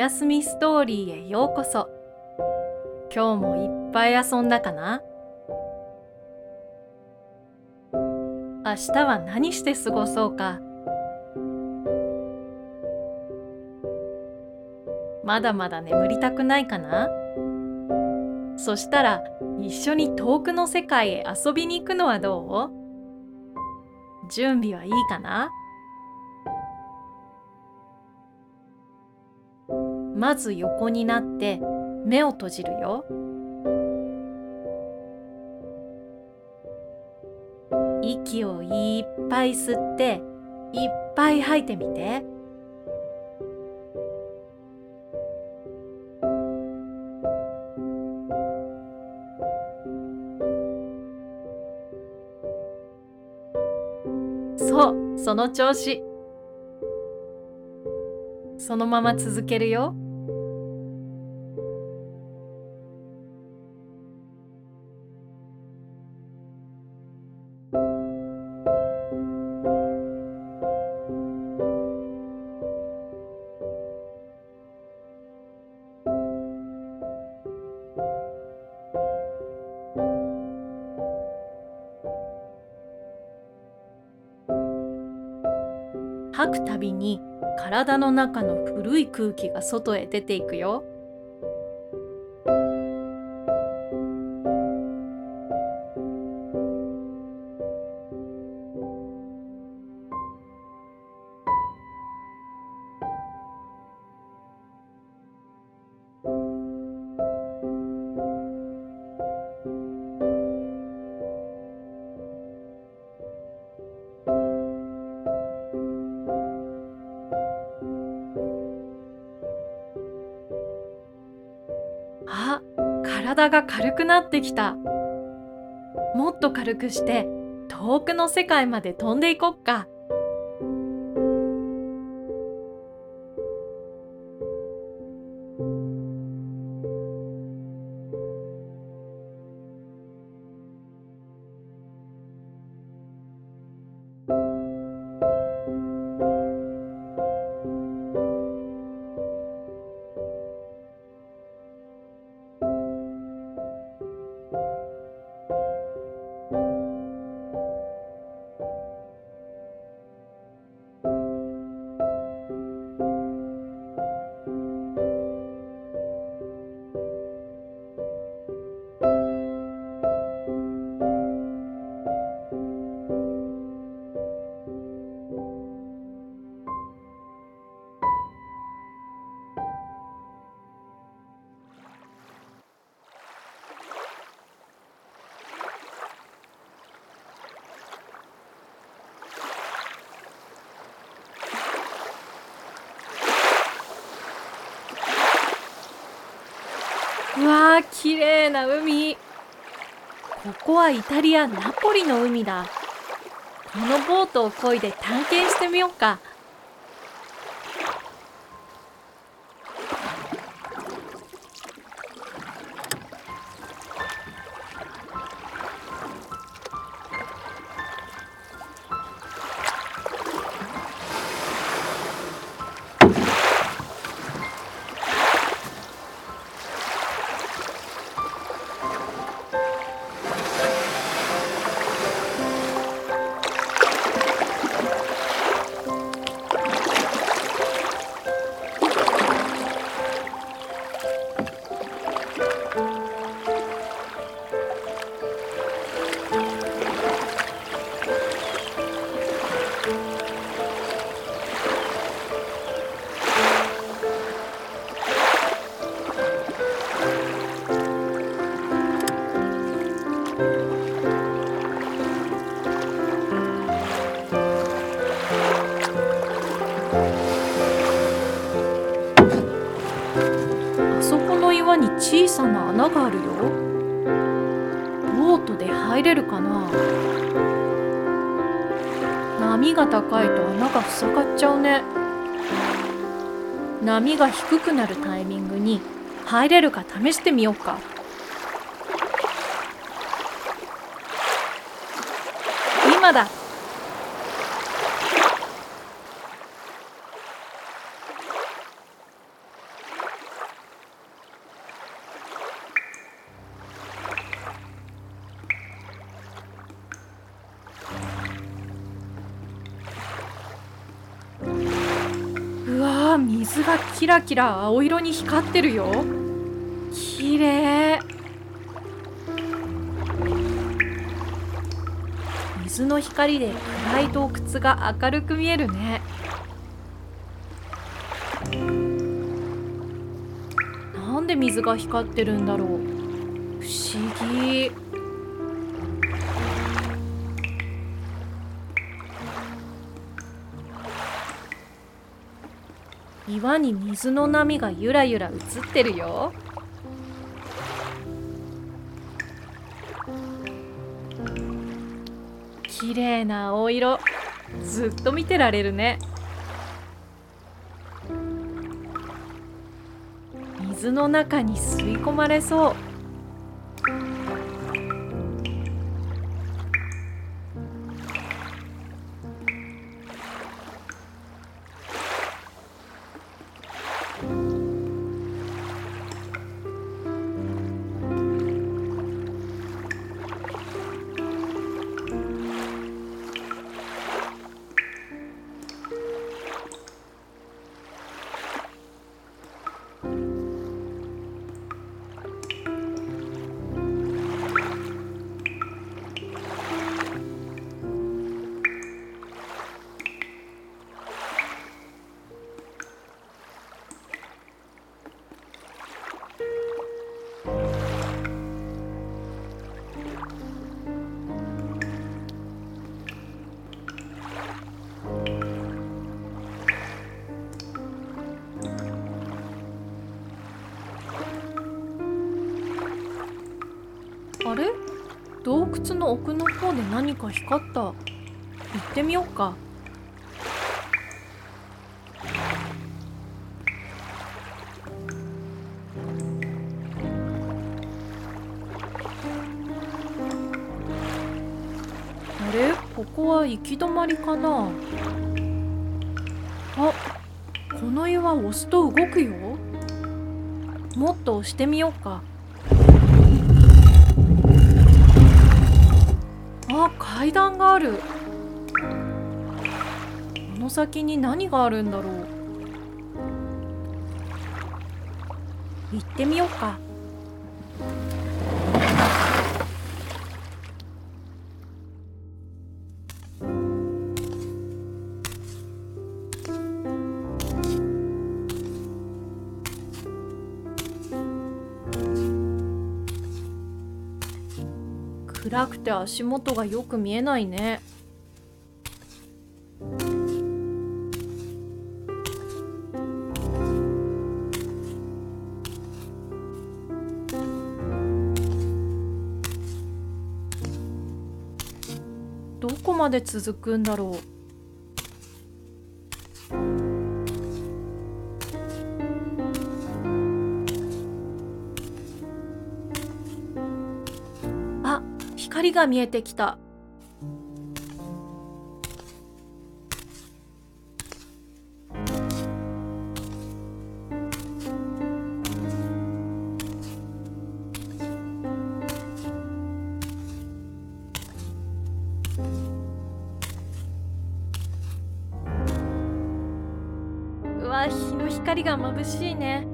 やすみストーリーへようこそ。今日もいっぱい遊んだかな？明日は何して過ごそうか？まだまだ眠りたくないかな？そしたら一緒に遠くの世界へ遊びに行くのはどう？準備はいいかな？まず横になって目を閉じるよ。息をいっぱい吸っていっぱい吐いてみて。そうその調子そのまま続けるよ。くたびに体の中の古い空気が外へ出ていくよ。体が軽くなってきた。もっと軽くして遠くの世界まで飛んでいこっか。わあ、綺麗な海。ここはイタリア・ナポリの海だ。このボートを漕いで探検してみようか。波が低くなるタイミングに入れるか試してみようか。今だ水がキラキラ青色に光ってるよ。きれい水の光で暗い洞窟が明るく見えるね。なんで水が光ってるんだろう。不思議。岩に水の波がゆらゆら映ってるよ。綺麗な青色。ずっと見てられるね。水の中に吸い込まれそう。あれ？洞窟の奥の方で何か光った？行ってみようか。あれ？ここは行き止まりかな？あこの岩押すと動くよ。もっと押してみようか。階段がある。この先に何があるんだろう。行ってみようか。暗くて足元がよく見えないね。どこまで続くんだろう。が見えてきた。うわ日の光が眩しいね。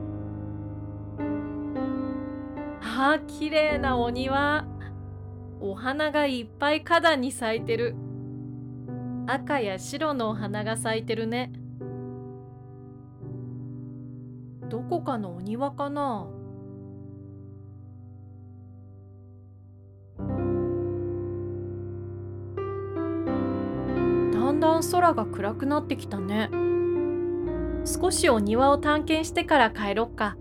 あ綺麗なお庭。お花がいっぱい花壇に咲いてる。赤や白のお花が咲いてるね。どこかのお庭かな。だんだん空が暗くなってきたね。少しお庭を探検してから帰ろっか。